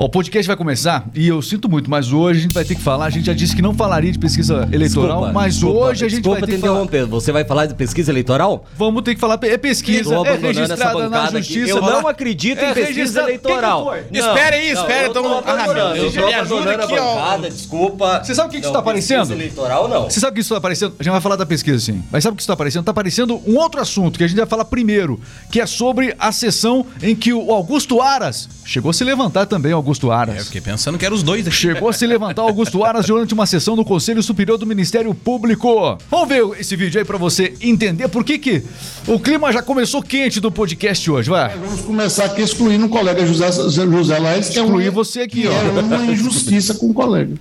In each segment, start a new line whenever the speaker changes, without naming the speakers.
Bom, o podcast vai começar e eu sinto muito, mas hoje a gente vai ter que falar. A gente já disse que não falaria de pesquisa eleitoral,
Desculpa,
mas
desculpa,
hoje a gente
desculpa
vai ter
te
que falar.
interromper. Você vai falar de pesquisa eleitoral?
Vamos ter que falar. É pesquisa, é registrada na justiça.
Eu não acredito em
É
pesquisa
registrado-
eleitoral.
Espera aí,
não,
espera,
eu tô
então- me ajuda aqui,
a
ó.
bancada, desculpa.
Você sabe o que que isso tá aparecendo?
Pesquisa eleitoral, não.
Você sabe o que isso está aparecendo? A gente vai falar da pesquisa, sim. Mas sabe o que isso está aparecendo? Está aparecendo um outro assunto que a gente vai falar primeiro, que é sobre a sessão em que o Augusto Aras chegou a se levantar também, Augusto Aras.
É, eu fiquei pensando que eram os dois aqui.
Chegou a se levantar Augusto Aras durante uma sessão do Conselho Superior do Ministério Público. Vamos ver esse vídeo aí pra você entender por que, que o clima já começou quente do podcast hoje, vai.
Vamos começar aqui excluindo o colega José, José Laes, que é,
Excluir
uma,
você aqui,
que
ó.
é uma injustiça com o colega.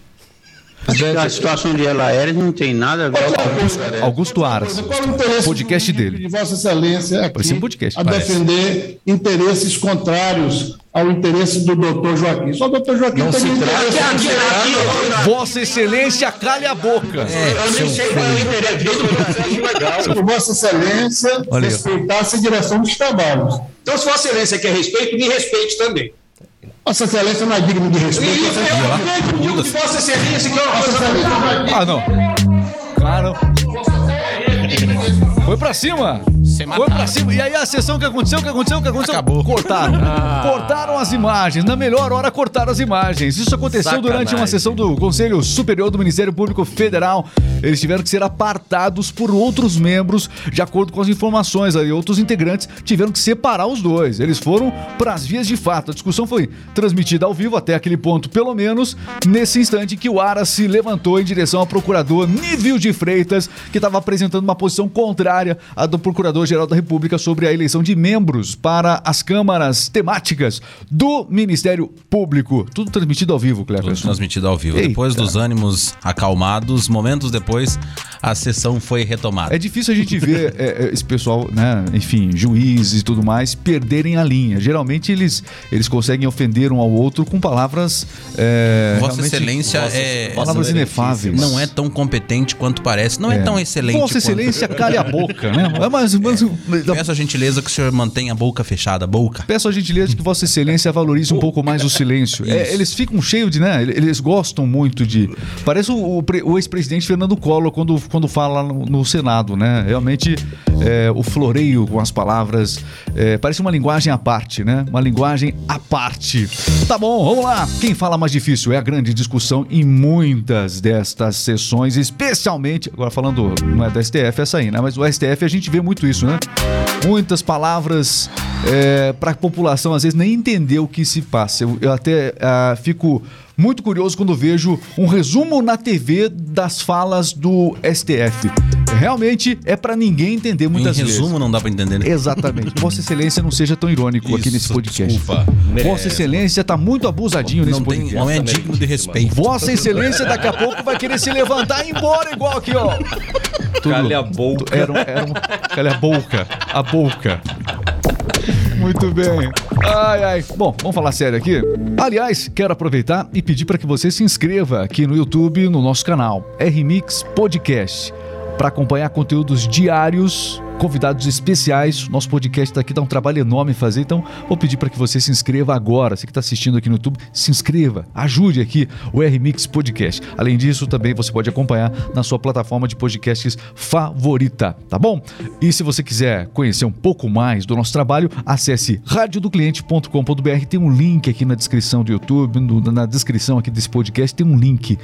A situação de Elaéria não tem nada a ver com
Augusto Aras.
Qual é o interesse
Podcast dele.
de Vossa Excelência aqui
um podcast,
a
parece.
defender interesses contrários ao interesse do doutor Joaquim. Só o doutor Joaquim tem interesse.
Vossa Excelência, calhe a boca.
Por Vossa Excelência
Olha aí.
respeitasse a direção dos trabalhos.
Então, se Vossa Excelência quer respeito, me respeite também.
Vossa Excelência não é digno de
E
respeito.
eu eu digo que Vossa Excelência que é uma coisa
Ah, não. Cara. Foi pra cima. Foi pra cima. E aí a sessão que aconteceu, o que aconteceu, o que aconteceu?
Acabou.
Cortaram. Cortaram as imagens. Na melhor hora, cortaram as imagens. Isso aconteceu
Sacanagem.
durante uma sessão do Conselho Superior do Ministério Público Federal. Eles tiveram que ser apartados por outros membros, de acordo com as informações aí. Outros integrantes tiveram que separar os dois. Eles foram para as vias de fato. A discussão foi transmitida ao vivo até aquele ponto, pelo menos nesse instante que o Ara se levantou em direção ao procurador Nível de Freitas, que estava apresentando uma posição contrária à do Procurador-Geral da República sobre a eleição de membros para as câmaras temáticas do Ministério Público. Tudo transmitido ao vivo,
Tudo
Cleverson.
transmitido ao vivo.
Eita.
Depois dos ânimos acalmados, momentos depois, a sessão foi retomada.
É difícil a gente ver é, é, esse pessoal, né, enfim, juízes e tudo mais, perderem a linha. Geralmente eles, eles conseguem ofender um ao outro com palavras. é,
Vossa Excelência é,
Palavras inefáveis.
não é tão competente quanto parece. Não é, tão excelente
Vossa Excelência, cale a boca, né? É, mas, mas-
quanto... Peço a gentileza que o senhor mantenha a boca fechada. Boca.
Peço a gentileza que Vossa Excelência valorize um pouco mais o silêncio. É, eles ficam cheios de, né? Eles gostam muito de. Parece o, o o ex-presidente Fernando Collor quando, quando fala no, no Senado, né? Realmente é, o floreio com as palavras é, parece uma linguagem à parte, né? Uma linguagem à parte. Tá bom, vamos lá. Quem fala mais difícil é a grande discussão em muitas destas sessões, especialmente. Agora falando, não é do STF essa aí, né? Mas o STF a gente vê muito isso, né? Muitas palavras para a população às vezes nem entender o que se passa. Eu, eu até ah, fico muito curioso quando vejo um resumo na TV das falas do STF. Realmente é para ninguém entender
Em
muitas
resumo,
vezes.
não dá pra entender. né?
Exatamente. Vossa Excelência não seja tão irônico aqui
Isso,
nesse podcast.
desculpa.
Vossa Excelência tá muito abusadinho nesse
Não, tem,
podcast.
não é digno de respeito.
Vossa Excelência daqui a pouco vai querer se levantar e ir embora igual aqui, ó. Tudo-
Cale a boca.
Era um, era um, cale a boca. A boca. Muito bem. Ai, ai. Bom, vamos falar sério aqui. Aliás, quero aproveitar e pedir para que você se inscreva aqui no YouTube, no nosso canal, RMix Podcast, para acompanhar conteúdos diários, convidados especiais. Nosso podcast tá aqui, dá um trabalho enorme fazer, então vou pedir para que você se inscreva agora. Você que está assistindo aqui no YouTube, se inscreva, ajude aqui o RMix Podcast. Além disso, também você pode acompanhar na sua plataforma de podcasts favorita, tá bom? E se você quiser conhecer um pouco mais do nosso trabalho, acesse radiodocliente.com.br. Tem um link aqui na descrição do YouTube, na descrição aqui desse podcast, tem um link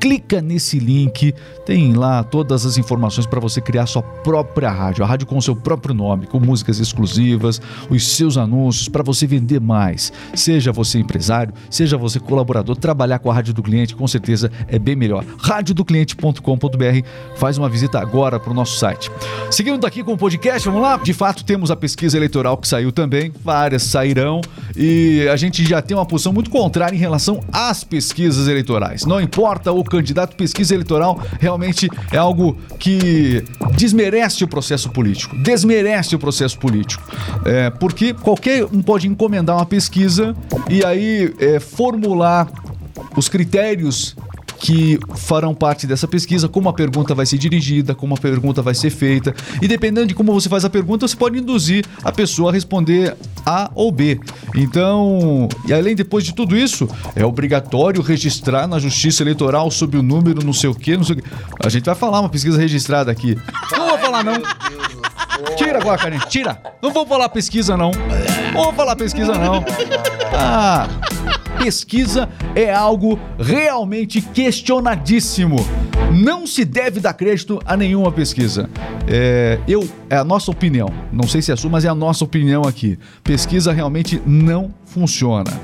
clica nesse link, tem lá todas as informações para você criar sua própria rádio, a rádio com seu próprio nome, com músicas exclusivas, os seus anúncios para você vender mais. Seja você empresário, seja você colaborador, trabalhar com a rádio do cliente com certeza é bem melhor. radiodocliente.com.br, faz uma visita agora para o nosso site. Seguindo daqui com o podcast, vamos lá? De fato, temos a pesquisa eleitoral que saiu também, várias sairão e a gente já tem uma posição muito contrária em relação às pesquisas eleitorais. Não importa o candidato, pesquisa eleitoral realmente é algo que desmerece o processo político, desmerece o processo político. É, porque qualquer um pode encomendar uma pesquisa e aí é, formular os critérios que farão parte dessa pesquisa, como a pergunta vai ser dirigida, como a pergunta vai ser feita. E dependendo de como você faz a pergunta, você pode induzir a pessoa a responder A ou B. Então, e além depois de tudo isso, é obrigatório registrar na Justiça Eleitoral sob o número não sei o quê, não sei o quê. A gente vai falar uma pesquisa registrada aqui. Não vou falar não. Tira agora, Karen, tira. Não vou falar pesquisa não. Não vou falar pesquisa não. Ah, pesquisa é algo realmente questionadíssimo. Não se deve dar crédito a nenhuma pesquisa. É, eu, é a nossa opinião. Não sei se é a sua, mas é a nossa opinião aqui. Pesquisa realmente não funciona.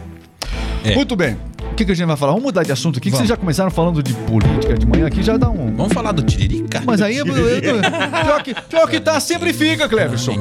É.
Muito bem. Que, que a gente vai falar? Vamos mudar de assunto aqui, que vocês já começaram falando de política de manhã aqui, já dá um.
Vamos falar do Tiririca?
Mas aí, pior, que, pior que tá, sempre fica, Cleverson.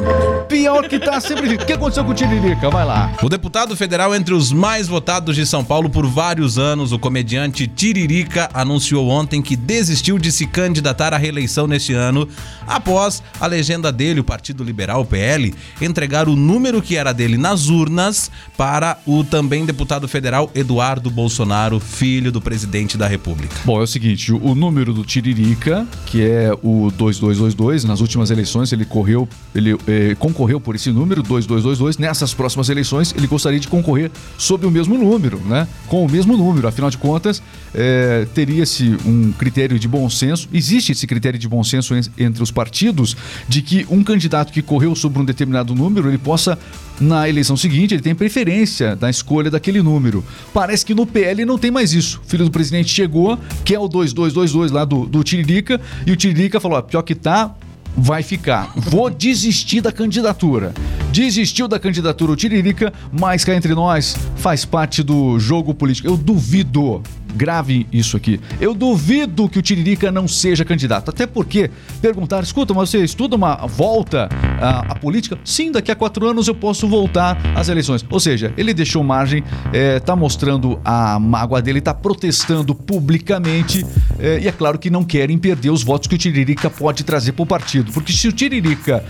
Pior que tá, sempre fica. O que aconteceu com o Tiririca? Vai lá.
O deputado federal entre os mais votados de São Paulo por vários anos, o comediante Tiririca, anunciou ontem que desistiu de se candidatar à reeleição neste ano, após a legenda dele, o Partido Liberal, o PL, entregar o número que era dele nas urnas para o também deputado federal Eduardo Bolsonaro, filho do presidente da República.
Bom, é o seguinte, o número do Tiririca, que é o 2222, nas últimas eleições ele correu, ele eh, concorreu por esse número, 2222. Nessas próximas eleições ele gostaria de concorrer sob o mesmo número, né? Com o mesmo número. Afinal de contas, eh, teria-se um critério de bom senso, existe esse critério de bom senso en- entre os partidos, de que um candidato que correu sobre um determinado número, ele possa na eleição seguinte, ele tem preferência na escolha daquele número. Parece que no PL não tem mais isso. O filho do presidente chegou, que é o 2222 lá do, do Tiririca, e o Tiririca falou: ó, pior que tá, vai ficar. Vou desistir da candidatura. Desistiu da candidatura o Tiririca, mas cá entre nós faz parte do jogo político. Eu duvido. Grave isso aqui. Eu duvido que o Tiririca não seja candidato. Até porque perguntaram: escuta, mas você estuda uma volta à, à política? Sim, daqui a quatro anos eu posso voltar às eleições. Ou seja, ele deixou margem, é, tá mostrando a mágoa dele, tá protestando publicamente. é, e é claro que não querem perder os votos que o Tiririca pode trazer para o partido. Porque se o Tiririca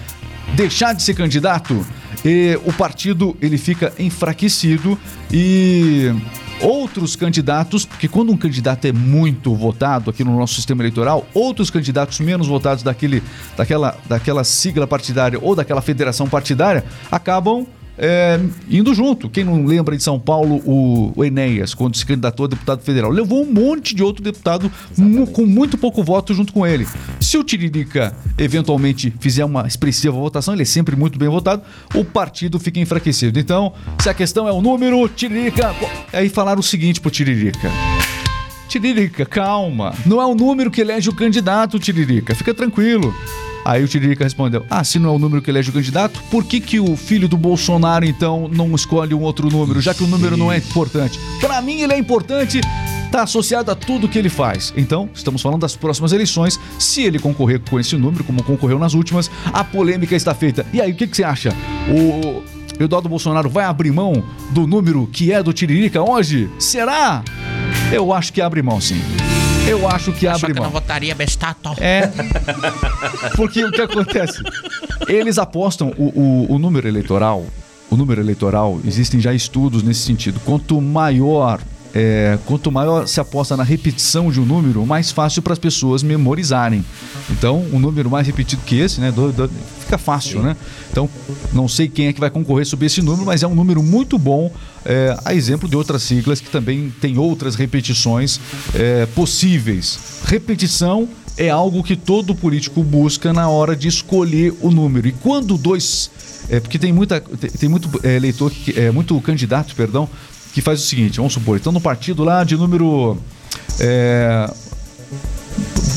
deixar de ser candidato, eh, o partido ele fica enfraquecido e outros candidatos, porque quando um candidato é muito votado aqui no nosso sistema eleitoral, outros candidatos menos votados daquele, daquela, daquela sigla partidária ou daquela federação partidária acabam é, indo junto. Quem não lembra de São Paulo, o, o Enéas, quando se candidatou a deputado federal, levou um monte de outro deputado mu- com muito pouco voto junto com ele. Se o Tiririca eventualmente fizer uma expressiva votação, ele é sempre muito bem votado, o partido fica enfraquecido. Então, se a questão é o número, Tiririca. Aí falaram o seguinte pro Tiririca. Tiririca, calma. Não é o número que elege o candidato, Tiririca. Fica tranquilo. Aí o Tiririca respondeu: Ah, se não é o número que elege o candidato, por que, que o filho do Bolsonaro então não escolhe um outro número, já que o número não é importante? Pra mim ele é importante, tá associado a tudo que ele faz. Então, estamos falando das próximas eleições. Se ele concorrer com esse número, como concorreu nas últimas, a polêmica está feita. E aí, o que, que você acha? O Eduardo Bolsonaro vai abrir mão do número que é do Tiririca hoje? Será? Eu acho que abre mão, sim. Eu acho que abre mão.
votaria bestato.
É. Porque o que acontece? Eles apostam o, o, o número eleitoral. O número eleitoral, existem já estudos nesse sentido. Quanto maior. é, quanto maior se aposta na repetição de um número, mais fácil para as pessoas memorizarem. Então, um número mais repetido que esse, né? do- do- fica fácil, né? Então, não sei quem é que vai concorrer sobre esse número, mas é um número muito bom, é, a exemplo de outras siglas que também tem outras repetições é, possíveis. Repetição é algo que todo político busca na hora de escolher o número. E quando dois. É, porque tem, muita, tem, muito é, eleitor, que, é, muito candidato, perdão, que faz o seguinte: vamos supor, estão no partido lá de número. É,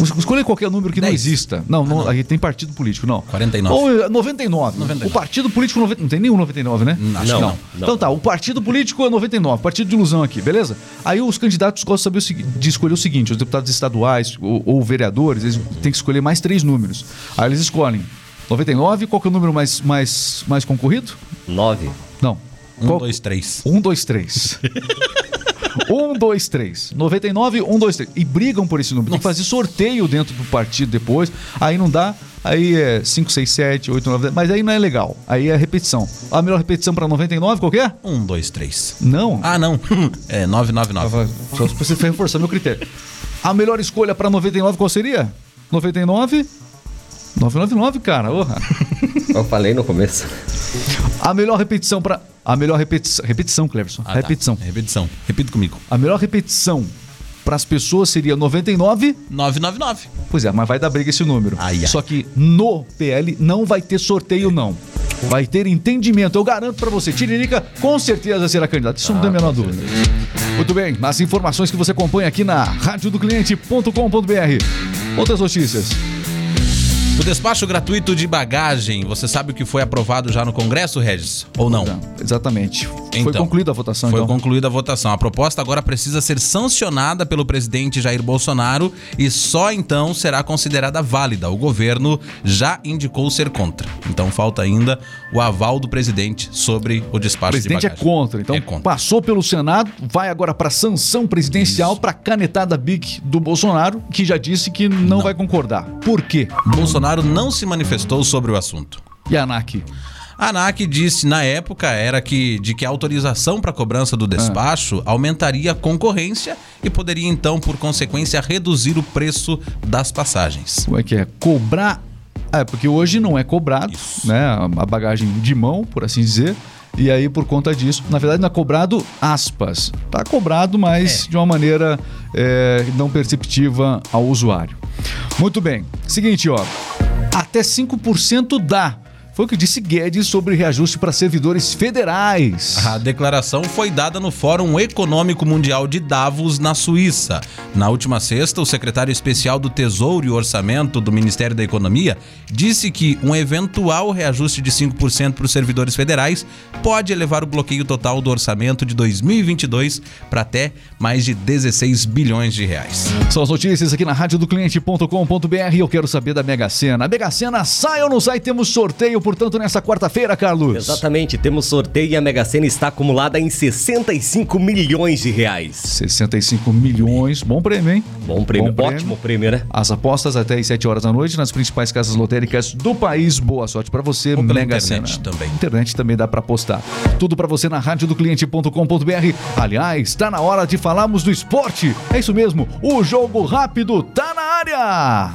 Escolha qualquer número que não
10.
exista. Não, não, aqui tem partido político, não.
49.
Ou eh, 99.
99.
O partido político 90, não tem nenhum 99, né?
Acho que não.
Então tá, o partido político é 99, partido de ilusão aqui, beleza? Aí os candidatos gostam de, saber de escolher o seguinte: os deputados estaduais ou, ou vereadores, eles têm que escolher mais três números. Aí eles escolhem 99, qual que é o número mais, mais, mais concorrido?
Nove.
Não.
Um,
Qual-
dois, três.
um, dois, três. Um, dois, três. 99, um, dois, três. E brigam por esse número. Tem que fazer sorteio dentro do partido depois. Aí não dá. Aí é 5, 6, 7, 8, 9, 10. Mas aí não é legal. Aí é repetição. A melhor repetição pra 99, qual que é?
Um, dois, três.
Não.
Ah, não. É 999.
Só se você reforçar meu critério. A melhor escolha para 99 qual seria? 99? 999, cara. Orra.
Eu falei no começo.
A melhor repetição para a melhor repetição, repetição, Cleverson.
Ah, tá.
repetição.
Repetição. Repita comigo.
A melhor repetição para as pessoas seria 99.
999.
Pois é, mas vai dar briga esse número.
Ai, ai.
Só que no PL não vai ter sorteio não. Vai ter entendimento, eu garanto para você. Tiririca com certeza será candidato. Isso não tem a menor dúvida. Muito bem, as informações que você acompanha aqui na radiodocliente.com.br. Outras notícias.
O despacho gratuito de bagagem, você sabe o que foi aprovado já no Congresso, Regis? Ou não?
Não, exatamente. Foi
Então,
concluída a votação,
Foi
então.
concluída a votação. A proposta agora precisa ser sancionada pelo presidente Jair Bolsonaro e só então será considerada válida. O governo já indicou ser contra. Então falta ainda o aval do presidente sobre o
O
despacho
presidente
de
é contra, então
É contra.
passou pelo Senado, vai agora para sanção presidencial, para canetada BIC do Bolsonaro, que já disse que não, vai concordar. Por quê?
Bolsonaro não se manifestou sobre o assunto.
E a ANAC?
A ANAC disse na época era que de que a autorização para cobrança do despacho aumentaria a concorrência e poderia então, por consequência, reduzir o preço das passagens.
Como é que é? Cobrar. É, porque hoje não é cobrado,
Isso.
né? A bagagem de mão, por assim dizer. E aí, por conta disso, na verdade, não é cobrado aspas. Tá cobrado, mas de uma maneira é, não perceptiva ao usuário. Muito bem. Seguinte, ó. Até 5% dá. Foi o que disse Guedes sobre reajuste para servidores federais.
A declaração foi dada no Fórum Econômico Mundial de Davos, na Suíça. Na última sexta, o secretário especial do Tesouro e Orçamento do Ministério da Economia disse que um eventual reajuste de 5% para os servidores federais pode elevar o bloqueio total do orçamento de 2022 para até mais de 16 bilhões de reais.
São as notícias aqui na radiodocliente.com.br. Eu quero saber da Mega Sena. A Mega Sena sai ou não sai? Temos sorteio, portanto, nessa quarta-feira, Carlos.
Exatamente, temos sorteio e a Mega Sena está acumulada em 65 milhões de reais.
65 milhões. Bom prêmio, hein?
Bom prêmio, ótimo prêmio, né?
As apostas até às 7 horas da noite nas principais casas lotéricas do país. Boa sorte pra você,
Ou
Mega
internet
Sena.
também.
Internet também dá pra apostar. Tudo pra você na radiodocliente.com.br. Aliás, tá na hora de falarmos do esporte. É isso mesmo, o jogo rápido tá na área.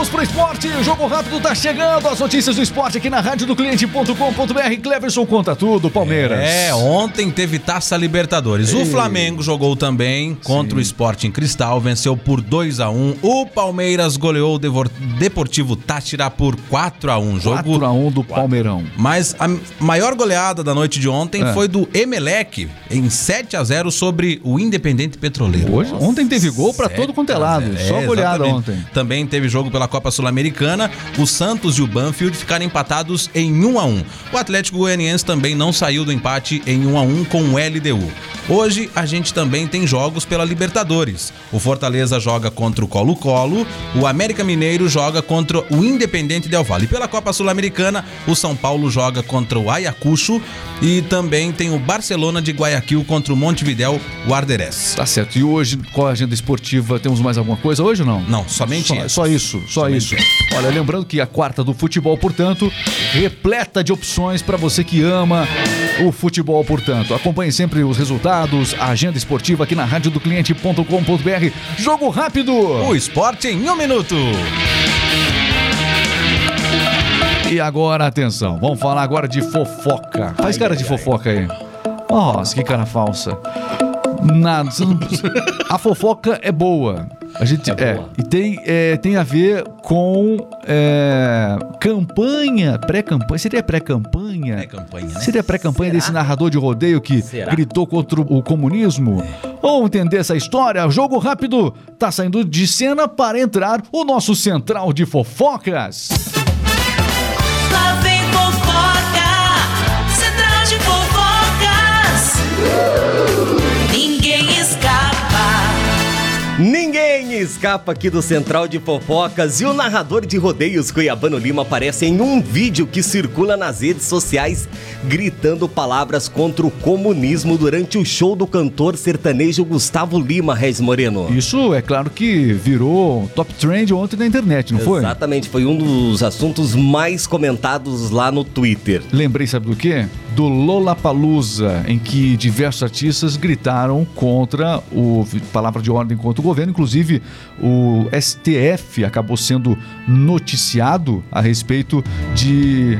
Vamos pro esporte, o jogo rápido tá chegando. As notícias do esporte aqui na radiodocliente.com.br. Cleverson conta tudo, Palmeiras.
É, ontem teve Taça Libertadores. O Flamengo jogou também contra o Sporting Cristal, venceu por 2 a 1 O Palmeiras goleou o Deportivo Táchira por 4 a 1 Jogo
4x1 do Palmeirão.
Mas a maior goleada da noite de ontem
É.
foi do Emelec, em 7 a 0 sobre o Independente Petroleiro.
Hoje, ontem teve gol pra todo quanto é lado.
7 a 0.
Só
É,
goleada
exatamente.
ontem.
Também teve jogo pela Copa Sul-Americana. O Santos e o Banfield ficaram empatados em 1 a 1. O Atlético Goianiense também não saiu do empate em 1 a 1 com o LDU. Hoje a gente também tem jogos pela Libertadores. O Fortaleza joga contra o Colo-Colo, o América Mineiro joga contra o Independente Del Valle. Pela Copa Sul-Americana, o São Paulo joga contra o Ayacucho e também tem o Barcelona de Guayaquil contra o Montevidéu Guarderes.
Tá certo. E hoje, qual a agenda esportiva? Temos mais alguma coisa hoje ou não?
Não, somente
só,
essas.
só isso, só
Somente
isso. Olha, lembrando que a quarta do futebol, portanto, repleta de opções para você que ama o futebol, portanto. Acompanhe sempre os resultados, a agenda esportiva aqui na radiodocliente.com.br. Jogo rápido!
O esporte em um minuto.
E agora, atenção, vamos falar agora de fofoca. Faz cara de fofoca aí. Nossa, que cara falsa. Nada. A fofoca é boa. A gente é,
boa.
e tem, é, tem a ver com é, campanha, pré-campanha. Seria pré-campanha?
Pré-campanha, né?
Seria pré-campanha desse narrador de rodeio que
Será?
gritou contra o comunismo? Vamos entender essa história? Jogo rápido tá saindo de cena para entrar o nosso central de fofocas.
Escapa.
Aqui do Central de Fofocas e o narrador de rodeios Cuiabano Lima aparece em um vídeo que circula nas redes sociais gritando palavras contra o comunismo durante o show do cantor sertanejo Gustavo Lima, Reis Moreno.
Isso é claro que virou top trend ontem na internet, não foi?
Exatamente, foi um dos assuntos mais comentados lá no Twitter.
Lembrei, sabe do quê? Do Lollapalooza, em que diversos artistas gritaram contra o palavra de ordem contra o governo, inclusive o STF acabou sendo noticiado a respeito de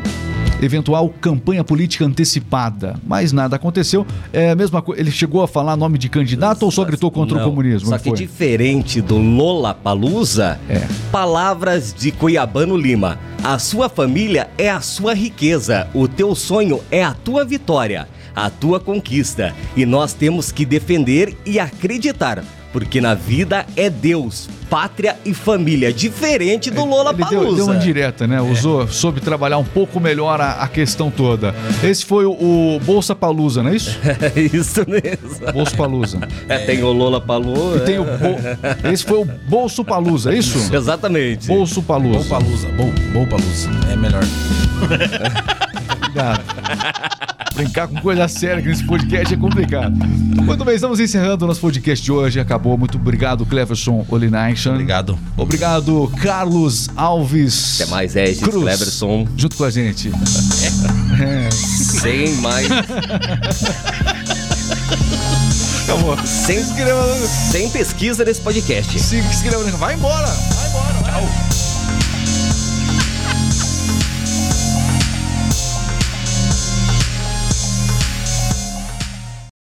eventual campanha política antecipada, mas nada aconteceu. É a mesma coisa, ele chegou a falar nome de candidato ou só gritou contra
Não,
o comunismo?
Só que
foi?
diferente do Lola Palusa,
É.
palavras de Cuiabano Lima. A sua família é a sua riqueza, o teu sonho é a tua vitória, a tua conquista. E nós temos que defender e acreditar, porque na vida é Deus, pátria e família, diferente do Lola
Ele deu, deu uma indireta, né? Usou, soube trabalhar um pouco melhor a, a questão toda. Esse foi o, o Bolsa Palusa, não é isso?
É isso mesmo.
Bolsa Palusa.
É, tem o Lola Palu.
E tem o Bol- Esse foi o Bolso Palusa, é isso?
Exatamente.
Bolso Palusa.
Palusa, bom, bom Palusa. É melhor.
Obrigado. Brincar com coisa séria aqui nesse podcast é complicado. Muito bem, estamos encerrando o nosso podcast de hoje. Acabou. Muito obrigado, Cleverson Olinaichan.
Obrigado.
Obrigado, Carlos Alves.
Até mais, Regis,
Cruz.
Cleverson.
Junto com a gente. É.
Sem mais.
Acabou.
Sem, sem pesquisa nesse podcast.
Se inscreva, vai embora.